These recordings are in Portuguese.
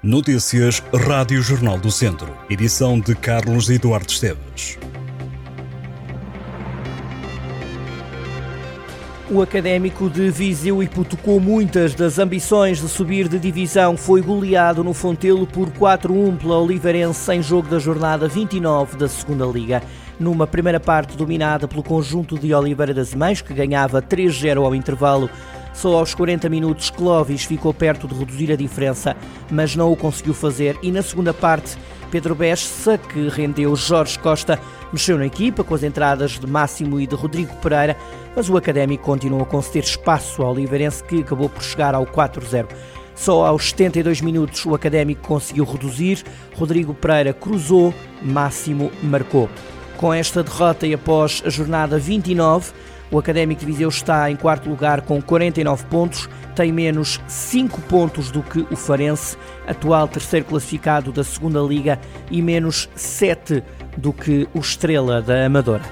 Notícias Rádio Jornal do Centro. Edição de Carlos Eduardo Esteves. O académico de Viseu hipotecou muitas das ambições de subir de divisão. Foi goleado no Fontelo por 4-1 pela Oliveirense em jogo da jornada 29 da Segunda Liga. Numa primeira parte dominada pelo conjunto de Oliveira das Mães, que ganhava 3-0 ao intervalo, só aos 40 minutos Clovis ficou perto de reduzir a diferença, mas não o conseguiu fazer e na segunda parte Pedro Bessa, que rendeu Jorge Costa, mexeu na equipa com as entradas de Máximo e de Rodrigo Pereira, mas o Académico continuou a conceder espaço ao Oliveirense que acabou por chegar ao 4-0. Só aos 72 minutos o Académico conseguiu reduzir, Rodrigo Pereira cruzou, Máximo marcou. Com esta derrota e após a jornada 29, o Académico de Viseu está em quarto lugar com 49 pontos, tem menos 5 pontos do que o Farense, atual terceiro classificado da segunda Liga, e menos 7 do que o Estrela da Amadora.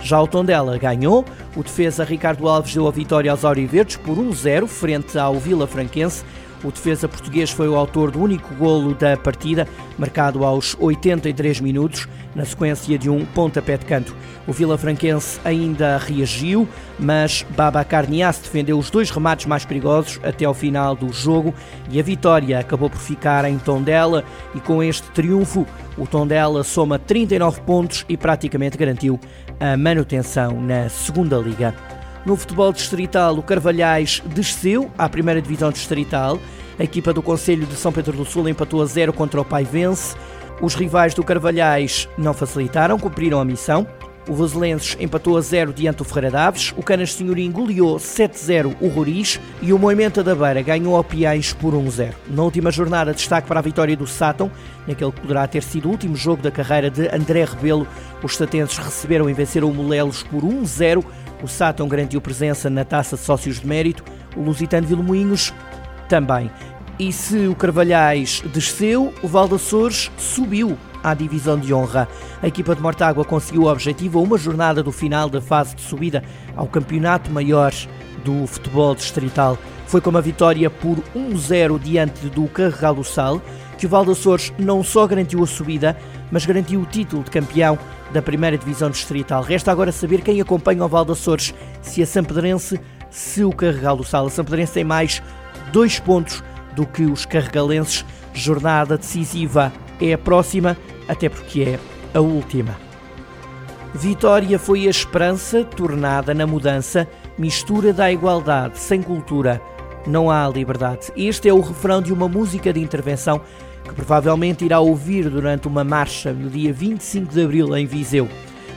Já o Tondela ganhou, o defesa Ricardo Alves deu a vitória aos Auriverdes por 1-0 frente ao Vila Franquense, o defesa português foi o autor do único golo da partida, marcado aos 83 minutos, na sequência de um pontapé de canto. O Vila Franquense ainda reagiu, mas Baba Carnias defendeu os dois remates mais perigosos até ao final do jogo e a vitória acabou por ficar em Tondela e com este triunfo o Tondela soma 39 pontos e praticamente garantiu a manutenção na segunda liga. No futebol distrital, o Carvalhais desceu à primeira divisão distrital. A equipa do Conselho de São Pedro do Sul empatou a zero contra o Paivense. Os rivais do Carvalhais não facilitaram, cumpriram a missão. O Voselenses empatou a zero diante do Ferreira Daves, o Canas Senhorim goleou 7-0 o Roriz e o Moimenta da Beira ganhou ao Piães por 1-0. Na última jornada, destaque para a vitória do Sátão, naquele que poderá ter sido o último jogo da carreira de André Rebelo. Os satenses receberam e venceram o Molelos por 1-0 o Sátão garantiu presença na Taça de Sócios de Mérito, o Lusitano Vilmoinhos também. E se o Carvalhais desceu, o Valdaçores subiu à divisão de honra. A equipa de Mortágua conseguiu o objetivo a uma jornada do final da fase de subida ao campeonato maior do futebol distrital. Foi com uma vitória por 1-0 diante do Carregal do Sal que o Valdaçores não só garantiu a subida, mas garantiu o título de campeão da primeira divisão distrital. Resta agora saber quem acompanha o Val se a Sampedrense, se o Carregal do Sal. A Sampedrense tem mais dois pontos do que os carregalenses. Jornada decisiva é a próxima, até porque é a última. Vitória foi a esperança tornada na mudança, mistura da igualdade sem cultura. Não há liberdade. Este é o refrão de uma música de intervenção que provavelmente irá ouvir durante uma marcha no dia 25 de abril em Viseu.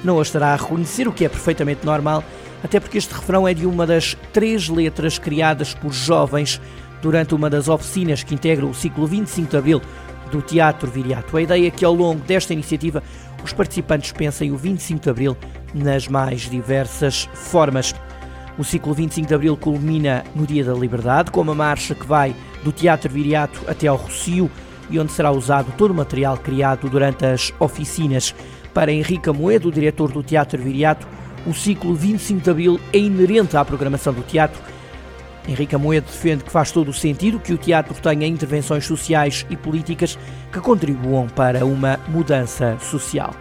Não a estará a reconhecer, o que é perfeitamente normal, até porque este refrão é de uma das três letras criadas por jovens durante uma das oficinas que integram o ciclo 25 de abril do Teatro Viriato. A ideia é que ao longo desta iniciativa os participantes pensem o 25 de abril nas mais diversas formas. O ciclo 25 de abril culmina no Dia da Liberdade, com uma marcha que vai do Teatro Viriato até ao Rocio, e onde será usado todo o material criado durante as oficinas. Para Henrique Amoedo, diretor do Teatro Viriato, o ciclo 25 de Abril é inerente à programação do teatro. Henrique Amoedo defende que faz todo o sentido que o teatro tenha intervenções sociais e políticas que contribuam para uma mudança social.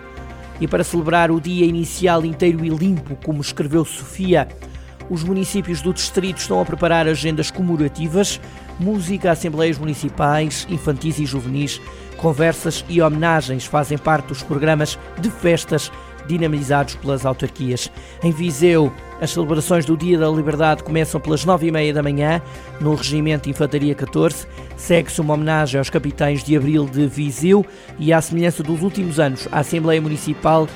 E para celebrar o dia inicial inteiro e limpo, como escreveu Sofia, os municípios do distrito estão a preparar agendas comemorativas, música, assembleias municipais, infantis e juvenis, conversas e homenagens fazem parte dos programas de festas dinamizados pelas autarquias. Em Viseu, as celebrações do Dia da Liberdade começam pelas nove e meia da manhã, no Regimento Infantaria 14. Segue-se uma homenagem aos capitães de Abril de Viseu e, à semelhança dos últimos anos, a Assembleia Municipal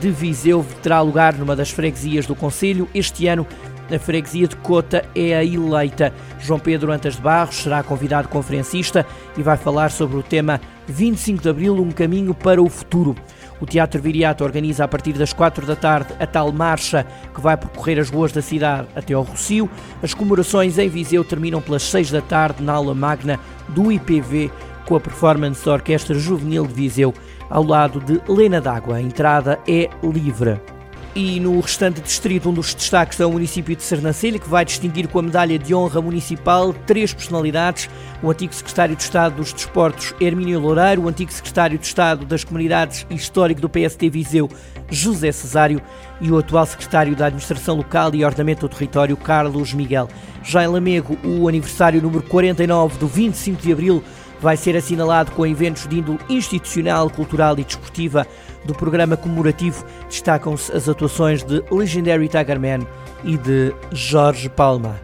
de Viseu terá lugar numa das freguesias do Conselho. Este ano a freguesia de Cota é a eleita. João Pedro Antas de Barros será convidado conferencista e vai falar sobre o tema 25 de Abril, um caminho para o futuro. O Teatro Viriato organiza a partir das 4 da tarde a tal marcha que vai percorrer as ruas da cidade até ao Rocio. As comemorações em Viseu terminam pelas 6 da tarde na aula magna do IPV com a performance da Orquestra Juvenil de Viseu ao lado de Lena D'Água. A entrada é livre. E no restante distrito, um dos destaques é o município de Sernancelha, que vai distinguir com a medalha de honra municipal três personalidades: o antigo secretário de Estado dos Desportos, Hermínio Loureiro, o antigo secretário de Estado das Comunidades e Histórico do PST Viseu, José Cesário, e o atual secretário da Administração Local e Ordenamento do Território, Carlos Miguel. Já em Lamego, o aniversário número 49 do 25 de abril vai ser assinalado com eventos de índole institucional, cultural e desportiva. Do programa comemorativo destacam-se as atuações de Legendary Tiger Man e de Jorge Palma.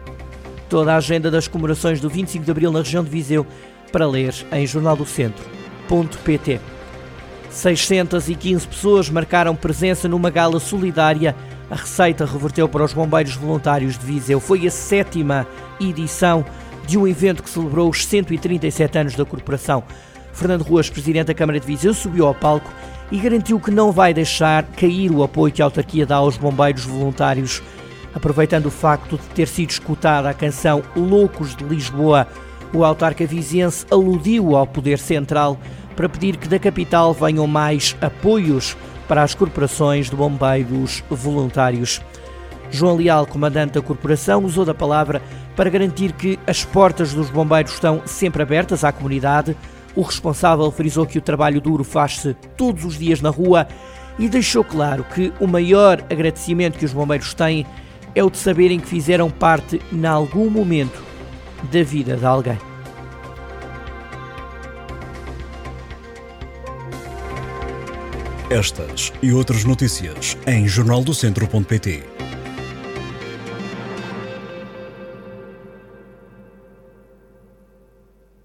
Toda a agenda das comemorações do 25 de Abril na região de Viseu para ler em jornaldocentro.pt. 615 pessoas marcaram presença numa gala solidária. A receita reverteu para os bombeiros voluntários de Viseu. Foi a sétima edição de um evento que celebrou os 137 anos da corporação. Fernando Ruas, presidente da Câmara de Viseu, subiu ao palco e garantiu que não vai deixar cair o apoio que a autarquia dá aos bombeiros voluntários. Aproveitando o facto de ter sido escutada a canção Loucos de Lisboa, o autarca viziense aludiu ao poder central para pedir que da capital venham mais apoios para as corporações de bombeiros voluntários. João Leal, comandante da corporação, usou da palavra para garantir que as portas dos bombeiros estão sempre abertas à comunidade. O responsável frisou que o trabalho duro faz-se todos os dias na rua e deixou claro que o maior agradecimento que os bombeiros têm é o de saberem que fizeram parte, em algum momento, da vida de alguém. Estas e outras notícias em jornaldocentro.pt.